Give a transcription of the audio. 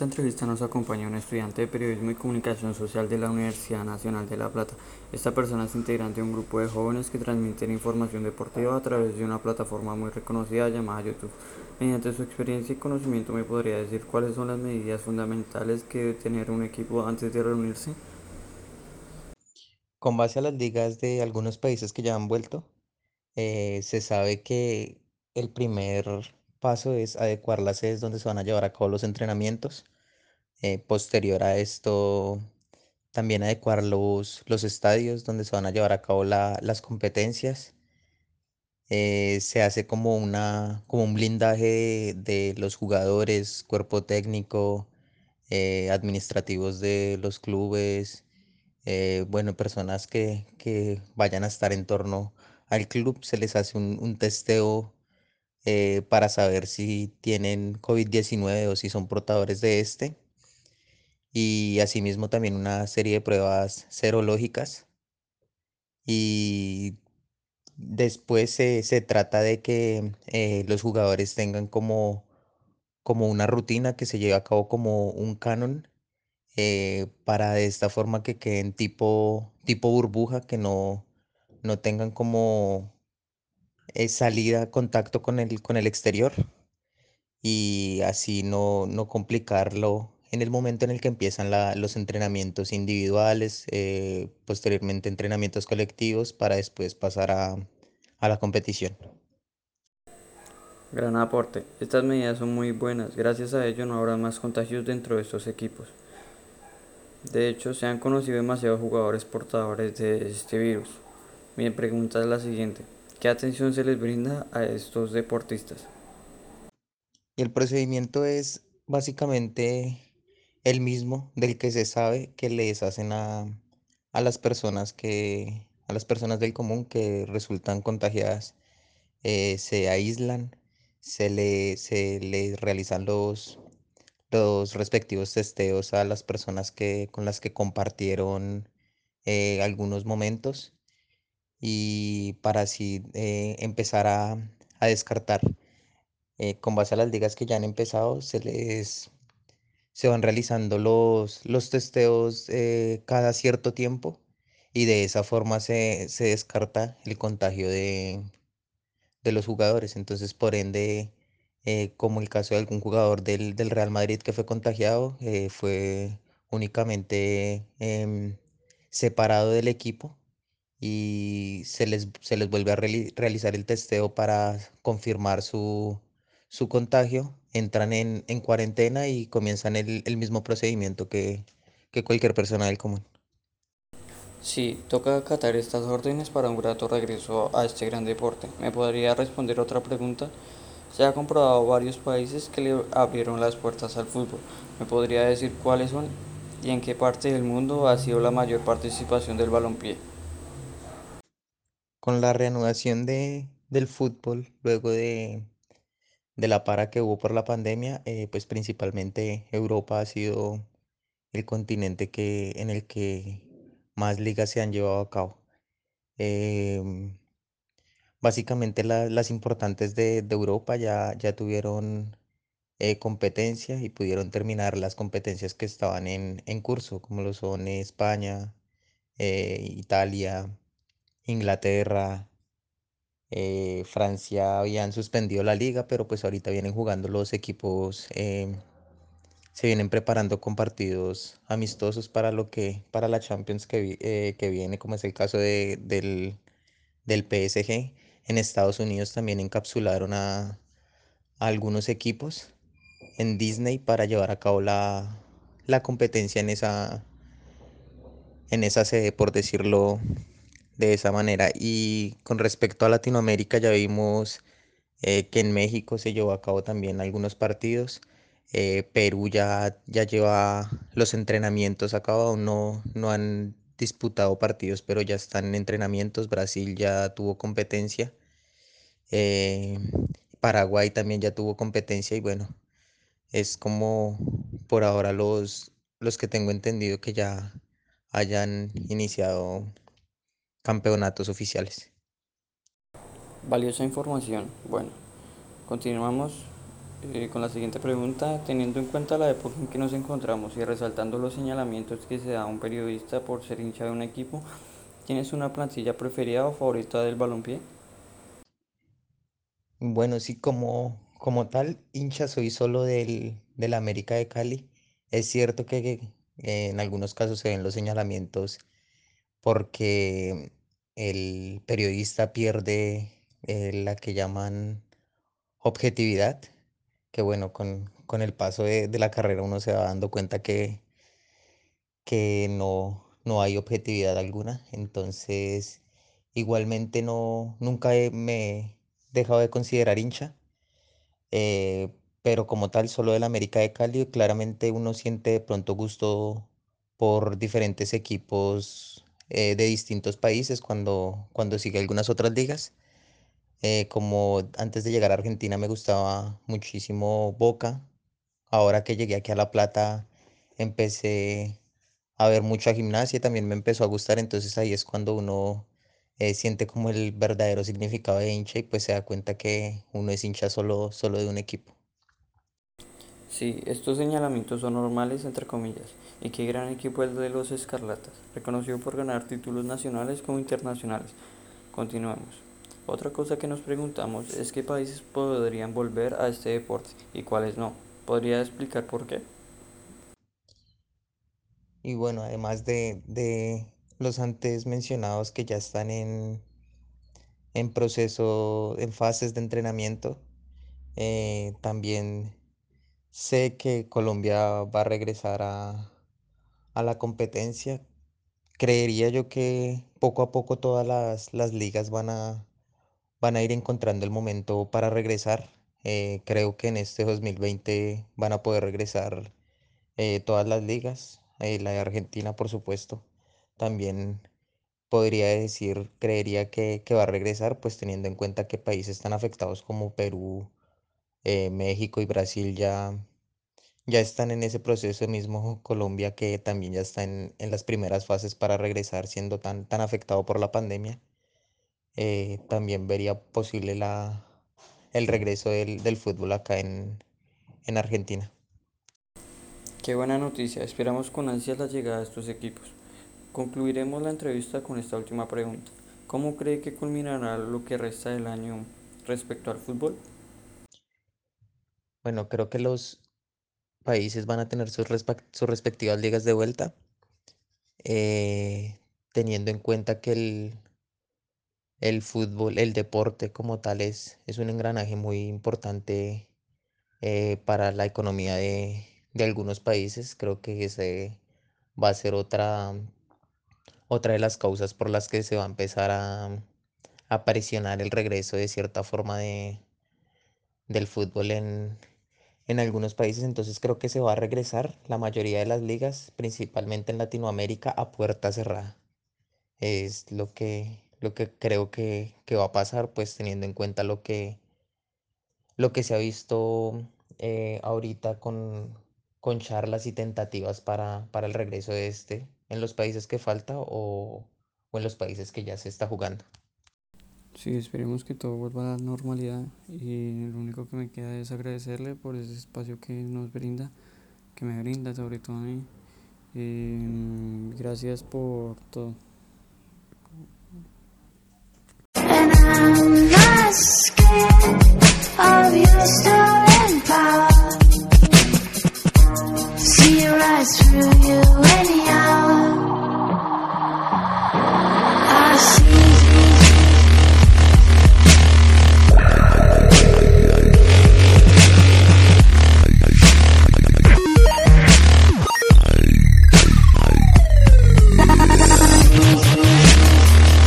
esta entrevista nos acompaña un estudiante de Periodismo y Comunicación Social de la Universidad Nacional de La Plata. Esta persona es integrante de un grupo de jóvenes que transmiten información deportiva a través de una plataforma muy reconocida llamada YouTube. Mediante su experiencia y conocimiento me podría decir cuáles son las medidas fundamentales que debe tener un equipo antes de reunirse. Con base a las ligas de algunos países que ya han vuelto, eh, se sabe que el primer paso es adecuar las sedes donde se van a llevar a cabo los entrenamientos. Eh, posterior a esto, también adecuar los, los estadios donde se van a llevar a cabo la- las competencias. Eh, se hace como una, como un blindaje de, los jugadores, cuerpo técnico, eh, administrativos de los clubes, eh, bueno, personas que, que vayan a estar en torno al club, se les hace un, un testeo eh, para saber si tienen covid diecinueve o si son portadores de este. Y asimismo también una serie de pruebas serológicas. Y después se, se trata de que eh, los jugadores tengan como, como una rutina que se lleve a cabo como un canon eh, para de esta forma que queden tipo, tipo burbuja, que no, no tengan como eh, salida, contacto con el, con el exterior y así no, no complicarlo en el momento en el que empiezan la- los entrenamientos individuales, eh, posteriormente entrenamientos colectivos para después pasar a, a la competición. Gran aporte. Estas medidas son muy buenas. Gracias a ello no habrá más contagios dentro de estos equipos. De hecho, se han conocido demasiados jugadores portadores de este virus. Mi pregunta es la siguiente. ¿Qué atención se les brinda a estos deportistas? Y el procedimiento es básicamente el mismo del que se sabe que les hacen a, a las personas que, a las personas del común que resultan contagiadas. Eh, se aíslan, se le, se les realizan los, los respectivos testeos a las personas que, con las que compartieron eh, algunos momentos y para así eh, empezar a, a descartar. Eh, con base a las ligas que ya han empezado, se les se van realizando los, los testeos eh, cada cierto tiempo y de esa forma se, se descarta el contagio de, de los jugadores. Entonces, por ende, como el caso de algún jugador del, del Real Madrid que fue contagiado, fue únicamente em, separado del equipo y se les, se les vuelve a reali- realizar el testeo para confirmar su, su contagio, entran en, en cuarentena y comienzan el, el mismo procedimiento que, que cualquier persona del común. Sí, toca acatar estas órdenes para un grato regreso a este gran deporte. ¿Me podría responder otra pregunta? Se ha comprobado varios países que le abrieron las puertas al fútbol. ¿Me podría decir cuáles son y en qué parte del mundo ha sido la mayor participación del balompié? Con la reanudación de, del fútbol, luego de, de la para que hubo por la pandemia, eh, pues principalmente Europa ha sido el continente que, en el que más ligas se han llevado a cabo. Em, básicamente la- las importantes de, de Europa ya, ya tuvieron eh, competencia y pudieron terminar las competencias que estaban en, en curso, como lo son España, eh, Italia, Inglaterra, eh, Francia habían suspendido la liga, pero pues ahorita vienen jugando los equipos, em, se vienen preparando con partidos amistosos para lo que, para la Champions que, eh, que viene, como es el caso de, del, del PSG. En Estados Unidos también encapsularon a, a algunos equipos en Disney para llevar a cabo la, la competencia en esa, en esa sede, por decirlo de esa manera. Y con respecto a Latinoamérica, ya vimos eh, que en México se llevó a cabo también algunos partidos. Eh, Perú ya, ya lleva los entrenamientos a cabo, no, no han disputado partidos, pero ya están en entrenamientos. Brasil ya tuvo competencia. eh, Paraguay también ya tuvo competencia y bueno, es como por ahora los, los que tengo entendido que ya hayan iniciado campeonatos oficiales. Valiosa información. Bueno, continuamos eh, con la siguiente pregunta. Teniendo en cuenta la época en que nos encontramos y resaltando los señalamientos que se da a un periodista por ser hincha de un equipo, ¿tienes una plantilla preferida o favorita del balompié? Bueno, sí, como, como tal, hincha soy solo del, del América de Cali. Es cierto que eh, en algunos casos se ven los señalamientos porque el periodista pierde eh, la que llaman objetividad, que bueno, con, con el paso de, de la carrera uno se va dando cuenta que, que no, no hay objetividad alguna. Entonces, igualmente no, nunca me he dejado de considerar hincha, eh, pero como tal, solo del América de Cali, claramente uno siente de pronto gusto por diferentes equipos eh, de distintos países cuando, cuando sigue algunas otras ligas. Eh, como antes de llegar a Argentina me gustaba muchísimo Boca. Ahora que llegué aquí a La Plata, empecé a ver mucha gimnasia y también me empezó a gustar. Entonces ahí es cuando uno eh, siente como el verdadero significado de hincha y pues se da cuenta que uno es hincha solo, solo de un equipo. Sí, estos señalamientos son normales, entre comillas. Y qué gran equipo el de los Escarlatas, reconocido por ganar títulos nacionales como internacionales. Continuemos. Otra cosa que nos preguntamos es qué países podrían volver a este deporte y cuáles no. ¿Podría explicar por qué? Y bueno, además de, de los antes mencionados que ya están en, en proceso, en fases de entrenamiento, eh, también sé que Colombia va a regresar a, a la competencia. Creería yo que poco a poco todas las, las ligas van a, van a ir encontrando el momento para regresar. Eh, creo que en este 2020 van a poder regresar eh, todas las ligas. eh, la de Argentina, por supuesto. También podría decir, creería que, que va a regresar, pues teniendo en cuenta que países tan afectados como Perú, México y Brasil ya, ya están en ese proceso mismo. Colombia que también ya está en, en las primeras fases para regresar siendo tan, tan afectado por la pandemia. eh, también vería posible la, el regreso del, del fútbol acá en, en Argentina. Qué buena noticia, esperamos con ansias la llegada de estos equipos. Concluiremos la entrevista con esta última pregunta. ¿Cómo cree que culminará lo que resta del año respecto al fútbol? Bueno, creo que los países van a tener sus, sus respectivas ligas de vuelta, eh, teniendo en cuenta que el, el fútbol, el deporte como tal es, es un engranaje muy importante eh, para la economía de, de algunos países. Creo que ese va a ser otra, otra de las causas por las que se va a empezar a, a presionar el regreso de cierta forma de, del fútbol en, en algunos países. Entonces creo que se va a regresar la mayoría de las ligas, principalmente en Latinoamérica, a puerta cerrada. Es lo que, lo que creo que, que va a pasar, pues teniendo en cuenta lo que, lo que se ha visto eh, ahorita con, con charlas y tentativas para, para el regreso de este en los países que falta o, o en los países que ya se está jugando. Sí, esperemos que todo vuelva a la normalidad y lo único que me queda es agradecerle por ese espacio que nos brinda, que me brinda sobre todo a mí. Y mm, gracias por todo. See your eyes through you anyhow